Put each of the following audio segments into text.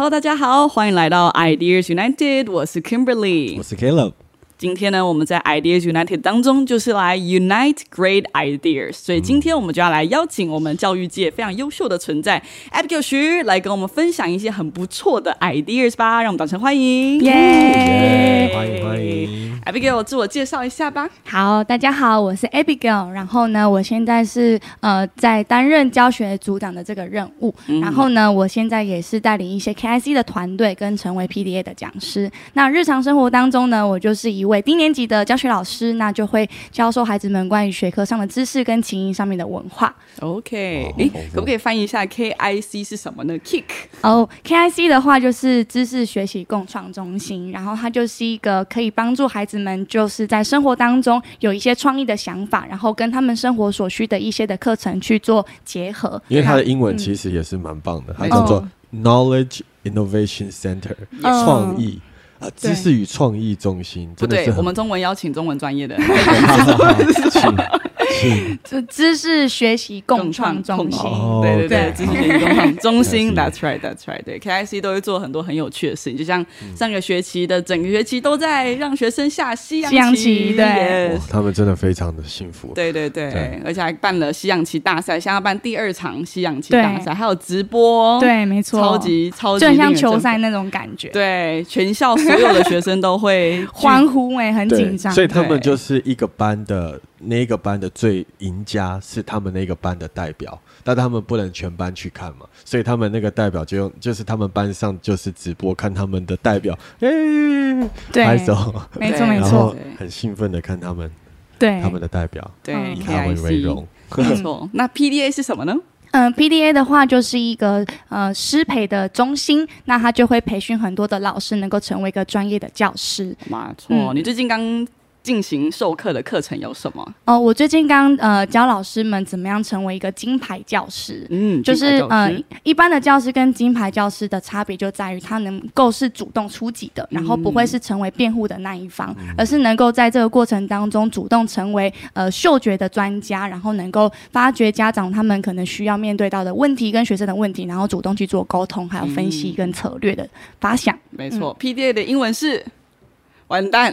Hello，大家好，欢迎来到 Ideas United，我是 Kimberly，我是 Caleb。今天呢，我们在 Ideas United 当中就是来 Unite Great Ideas，所以今天我们就要来邀请我们教育界非常优秀的存在 Abigail 徐来跟我们分享一些很不错的 ideas 吧，让我们掌声欢迎！耶，欢迎欢迎！Abigail 自我介绍一下吧。好，大家好，我是 Abigail，然后呢，我现在是呃在担任教学组长的这个任务，然后呢，我现在也是带领一些 KIC 的团队跟成为 PDA 的讲师。那日常生活当中呢，我就是一位低年级的教学老师，那就会教授孩子们关于学科上的知识跟情谊上面的文化。OK，哎，可不可以翻译一下 KIC 是什么呢？Kick 哦，KIC 的话就是知识学习共创中心，然后它就是一个可以帮助孩子们就是在生活当中有一些创意的想法，然后跟他们生活所需的一些的课程去做结合。因为他的英文其实也是蛮棒的，它叫做 Knowledge Innovation Center，创意。啊，知识与创意中心，不对，我们中文邀请中文专业的。就知识学习共创中心，对对对，知识学习共创中心，That's right, That's right。对，KIC 都会做很多很有趣的事情，就像上个学期的整个学期都在让学生下西洋棋，对，他们真的非常的幸福。对对对，而且还办了西洋棋大赛，现在办第二场西洋棋大赛，还有直播，对，没错，超级超级，就像球赛那种感觉。对，全校所有的学生都会 欢呼，哎，很紧张，所以他们就是一个班的。那个班的最赢家是他们那个班的代表，但他们不能全班去看嘛，所以他们那个代表就用，就是他们班上就是直播看他们的代表，拍手，没错没错，很兴奋的看他们，对他们的代表，对以他们为荣，没错。那 PDA 是什么呢？嗯，PDA 的话就是一个呃师培的中心，那他就会培训很多的老师，能够成为一个专业的教师。没错，你最近刚。进行授课的课程有什么？哦，我最近刚呃教老师们怎么样成为一个金牌教师。嗯，就是呃一般的教师跟金牌教师的差别就在于他能够是主动出击的，然后不会是成为辩护的那一方，而是能够在这个过程当中主动成为呃嗅觉的专家，然后能够发掘家长他们可能需要面对到的问题跟学生的问题，然后主动去做沟通，还有分析跟策略的发想。没错，PDA 的英文是。完蛋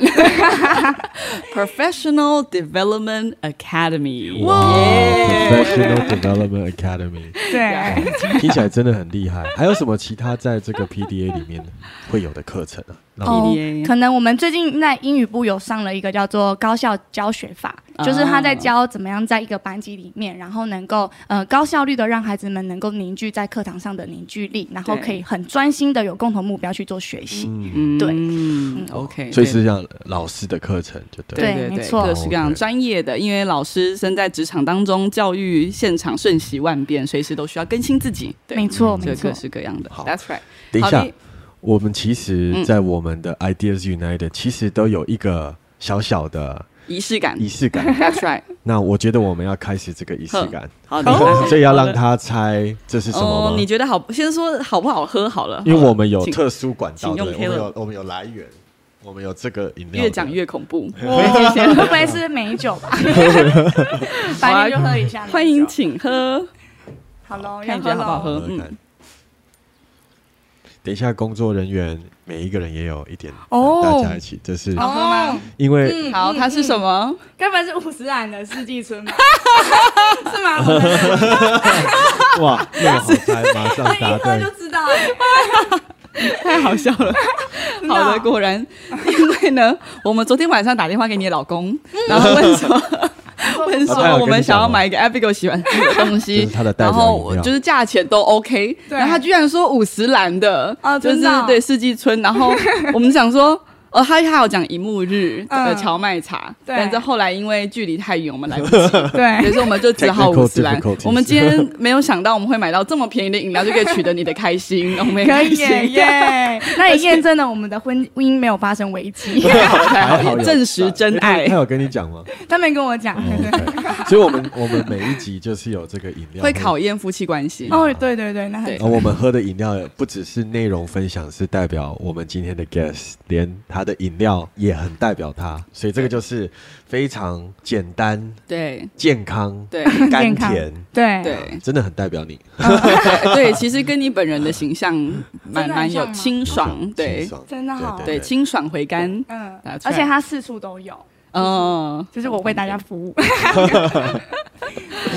！Professional Development Academy，哇！Professional Development Academy，对，听起来真的很厉害。还有什么其他在这个 PDA 里面会有的课程啊？哦，可能我们最近在英语部有上了一个叫做高效教学法，就是他在教怎么样在一个班级里面，然后能够呃高效率的让孩子们能够凝聚在课堂上的凝聚力，然后可以很专心的有共同目标去做学习。嗯，对，嗯，OK，所以是这样老师的课程就对，对，没错，各式各样专业的，因为老师身在职场当中，教育现场瞬息万变，随时都需要更新自己。对。没错，没错，各式各样的。好，That's right。等一下。我们其实，在我们的 Ideas United，其实都有一个小小的仪式感。仪式感，That's right。那我觉得我们要开始这个仪式感，好，所以要让他猜这是什么吗？你觉得好？先说好不好喝好了。因为我们有特殊管道，我们有我们有来源，我们有这个饮料。越讲越恐怖，会不会是美酒吧？反正就喝一下。欢迎，请喝。好喽，看觉得好不好喝？嗯。等一下，工作人员每一个人也有一点，哦大家一起，这是好喝吗？因为好，它是什么？根本是五十兰的四季春，是吗？哇，那个好猜，马上答对，就知道了，太好笑了。好的，果然，因为呢，我们昨天晚上打电话给你的老公，然后问说。问说我们想要买一个 Abigail 喜欢吃的东西，然后就是价钱都 OK，然后他居然说五十兰的，就是对四季春，然后我们想说。哦，他还有讲一幕日的荞麦茶，但是后来因为距离太远，我们来不 及，对，所以说我们就只好五十兰。我们今天没有想到我们会买到这么便宜的饮料，就可以取得你的开心，我们可以耶，那也验证了我们的婚姻没有发生危机，太好，证实真爱。他有跟你讲吗？他没跟我讲，所以我们我们每一集就是有这个饮料，会考验夫妻关系。哦，对对对，那很。我们喝的饮料不只是内容分享，是代表我们今天的 guest，连他。的饮料也很代表他，所以这个就是非常简单、对。健康、对。甘甜，对。对，真的很代表你。对，其实跟你本人的形象蛮蛮有清爽，对，真的好，对。清爽。回甘，嗯，而且它四处都有。嗯，就是我为大家服务。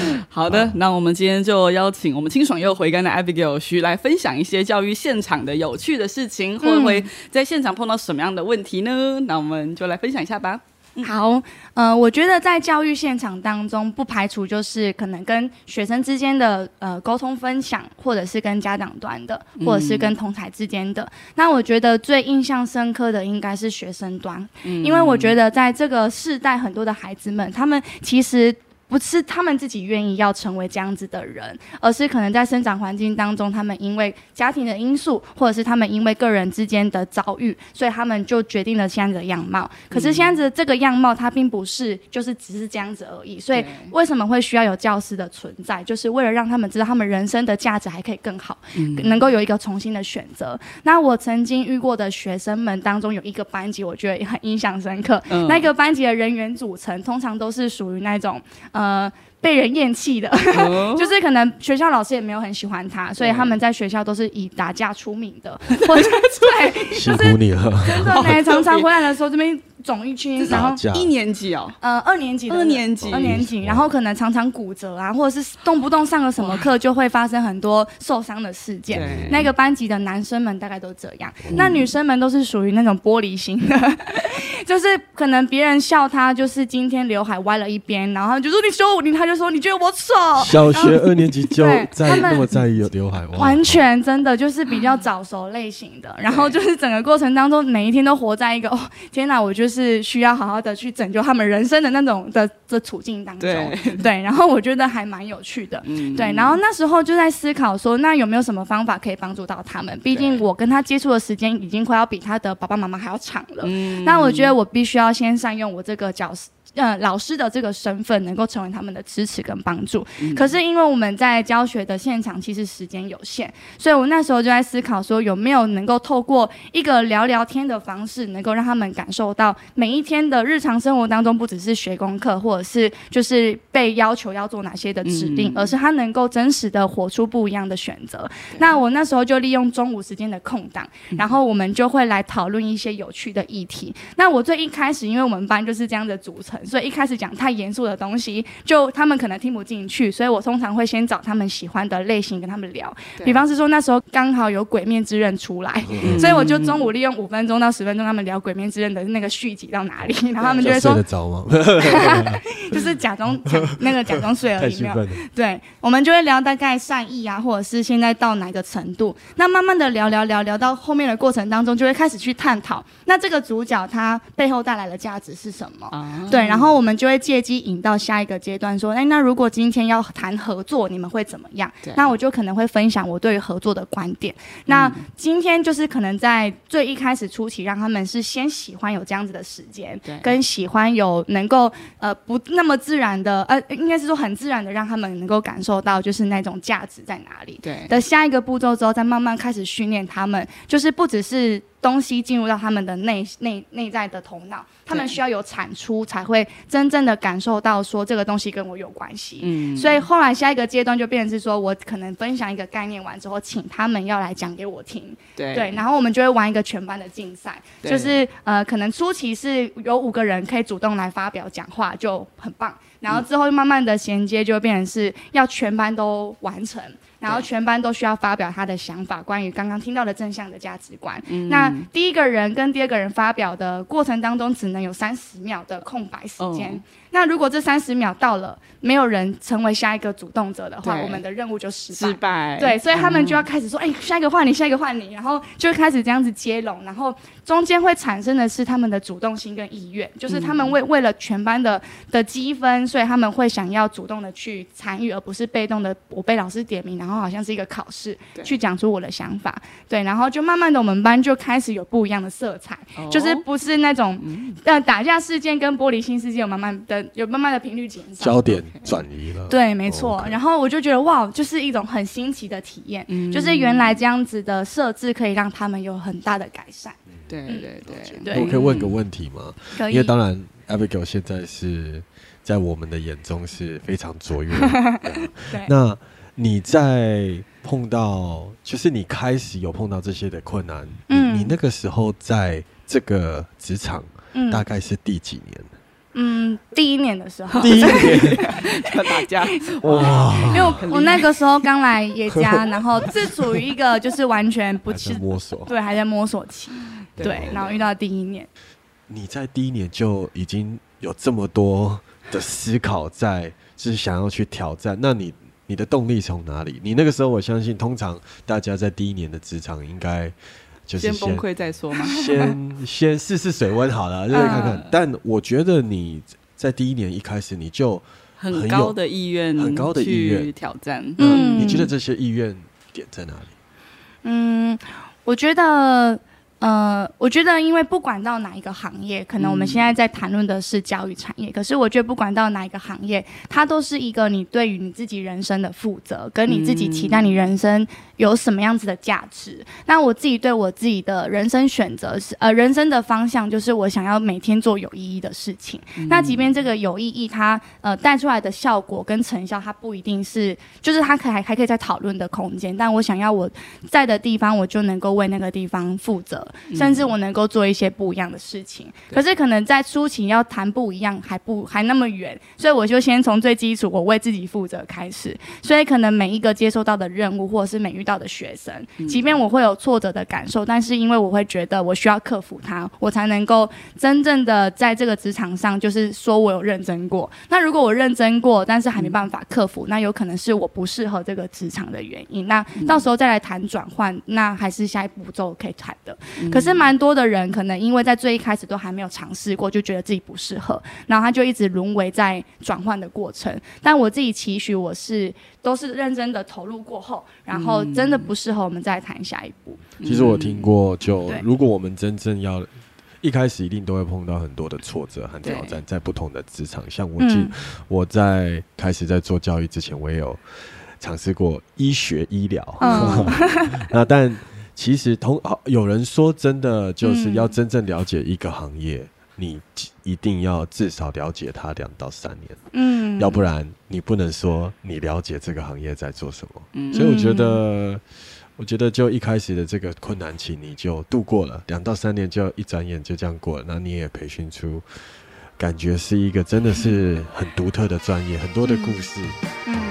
好的，那我们今天就邀请我们清爽又回甘的 Abigail 徐来分享一些教育现场的有趣的事情，会不会在现场碰到什么样的问题呢？那我们就来分享一下吧。好，呃，我觉得在教育现场当中，不排除就是可能跟学生之间的呃沟通分享，或者是跟家长端的，或者是跟同台之间的。那我觉得最印象深刻的应该是学生端，因为我觉得在这个世代，很多的孩子们，他们其实。不是他们自己愿意要成为这样子的人，而是可能在生长环境当中，他们因为家庭的因素，或者是他们因为个人之间的遭遇，所以他们就决定了现在的样貌。可是现在的这个样貌，它并不是就是只是这样子而已。所以为什么会需要有教师的存在，就是为了让他们知道他们人生的价值还可以更好，能够有一个重新的选择。那我曾经遇过的学生们当中，有一个班级，我觉得也很印象深刻。那个班级的人员组成，通常都是属于那种。呃，被人厌弃的，就是可能学校老师也没有很喜欢他，所以他们在学校都是以打架出名的。对，辛苦你了。真的，常常回来的时候这边。肿一圈，然后一年级哦，呃，二年级，二年级，二年级，然后可能常常骨折啊，或者是动不动上了什么课就会发生很多受伤的事件。那个班级的男生们大概都这样，那女生们都是属于那种玻璃心的，就是可能别人笑他，就是今天刘海歪了一边，然后就说你说我，你他就说你觉得我丑。小学二年级就在那么在意刘海，完全真的就是比较早熟类型的，然后就是整个过程当中每一天都活在一个哦天哪，我觉得。是需要好好的去拯救他们人生的那种的的处境当中，对，然后我觉得还蛮有趣的，对，然后那时候就在思考说，那有没有什么方法可以帮助到他们？毕竟我跟他接触的时间已经快要比他的爸爸妈妈还要长了，那我觉得我必须要先善用我这个角色。呃，老师的这个身份能够成为他们的支持跟帮助，可是因为我们在教学的现场其实时间有限，所以我那时候就在思考说，有没有能够透过一个聊聊天的方式，能够让他们感受到每一天的日常生活当中，不只是学功课，或者是就是被要求要做哪些的指令，而是他能够真实的活出不一样的选择。那我那时候就利用中午时间的空档，然后我们就会来讨论一些有趣的议题。那我最一开始，因为我们班就是这样的组成。所以一开始讲太严肃的东西，就他们可能听不进去，所以我通常会先找他们喜欢的类型跟他们聊。比方是说那时候刚好有《鬼面之刃》出来，所以我就中午利用五分钟到十分钟，他们聊《鬼面之刃》的那个续集到哪里，然后他们就会说：“睡得着吗？” 就是假装那个假装睡而已。对，我们就会聊大概善意啊，或者是现在到哪个程度。那慢慢的聊聊聊聊到后面的过程当中，就会开始去探讨，那这个主角他背后带来的价值是什么？对。然后我们就会借机引到下一个阶段，说，哎，那如果今天要谈合作，你们会怎么样？那我就可能会分享我对于合作的观点。那今天就是可能在最一开始初期，让他们是先喜欢有这样子的时间，跟喜欢有能够呃不那么自然的，呃，应该是说很自然的，让他们能够感受到就是那种价值在哪里。对的下一个步骤之后，再慢慢开始训练他们，就是不只是。东西进入到他们的内内内在的头脑，他们需要有产出才会真正的感受到说这个东西跟我有关系。嗯，所以后来下一个阶段就变成是说我可能分享一个概念完之后，请他们要来讲给我听。对。对，然后我们就会玩一个全班的竞赛，就是呃可能初期是有五个人可以主动来发表讲话就很棒，然后之后慢慢的衔接就会变成是要全班都完成。然后全班都需要发表他的想法，关于刚刚听到的正向的价值观。那第一个人跟第二个人发表的过程当中，只能有三十秒的空白时间。那如果这三十秒到了，没有人成为下一个主动者的话，我们的任务就失败。失败。对，所以他们就要开始说：“哎，下一个换你，下一个换你。”然后就开始这样子接龙，然后中间会产生的是他们的主动性跟意愿，就是他们为为了全班的的积分，所以他们会想要主动的去参与，而不是被动的我被老师点名，然后好像是一个考试去讲出我的想法。对，然后就慢慢的我们班就开始有不一样的色彩，就是不是那种呃打架事件跟玻璃心事件有慢慢的。的有慢慢的频率减少，焦点转移了。对，没错。然后我就觉得哇，就是一种很新奇的体验，嗯就是原来这样子的设置可以让他们有很大的改善。对对对，我可以问个问题吗？可以。因为当然，Abigail 现在是在我们的眼中是非常卓越。对。那你在碰到，就是你开始有碰到这些的困难，嗯，你那个时候在这个职场，嗯，大概是第几年？嗯，第一年的时候，第一年要打架 哇！因为我那个时候刚来野家，然后是处于一个就是完全不是摸索，对，还在摸索期，对，然后遇到第一年，你在第一年就已经有这么多的思考，在就是想要去挑战，那你你的动力从哪里？你那个时候，我相信通常大家在第一年的职场应该。先崩溃再说嘛，先先试试水温好了，就是看看。但我觉得你在第一年一开始你就很高的意愿，很高的意愿挑战。嗯，你觉得这些意愿点在哪里？嗯，我觉得。呃，我觉得，因为不管到哪一个行业，可能我们现在在谈论的是教育产业，可是我觉得不管到哪一个行业，它都是一个你对于你自己人生的负责，跟你自己期待你人生有什么样子的价值。那我自己对我自己的人生选择是，呃，人生的方向就是我想要每天做有意义的事情。那即便这个有意义，它呃带出来的效果跟成效，它不一定是，就是它可还还可以在讨论的空间。但我想要我在的地方，我就能够为那个地方负责。甚至我能够做一些不一样的事情，可是可能在初期要谈不一样还不还那么远，所以我就先从最基础，我为自己负责开始。所以可能每一个接收到的任务，或者是每遇到的学生，即便我会有挫折的感受，但是因为我会觉得我需要克服它，我才能够真正的在这个职场上，就是说我有认真过。那如果我认真过，但是还没办法克服，那有可能是我不适合这个职场的原因。那到时候再来谈转换，那还是下一步骤可以谈的。可是蛮多的人可能因为在最一开始都还没有尝试过，就觉得自己不适合，然后他就一直沦为在转换的过程。但我自己期许我是都是认真的投入过后，然后真的不适合，我们再谈下一步。其实我听过，就如果我们真正要一开始一定都会碰到很多的挫折和挑战，在不同的职场。像我记我在开始在做教育之前，我也有尝试过医学医疗，那但。其实，同有人说，真的就是要真正了解一个行业，你一定要至少了解它两到三年，嗯，要不然你不能说你了解这个行业在做什么。嗯，所以我觉得，我觉得就一开始的这个困难期你就度过了，两到三年就一转眼就这样过了，那你也培训出感觉是一个真的是很独特的专业，很多的故事。嗯。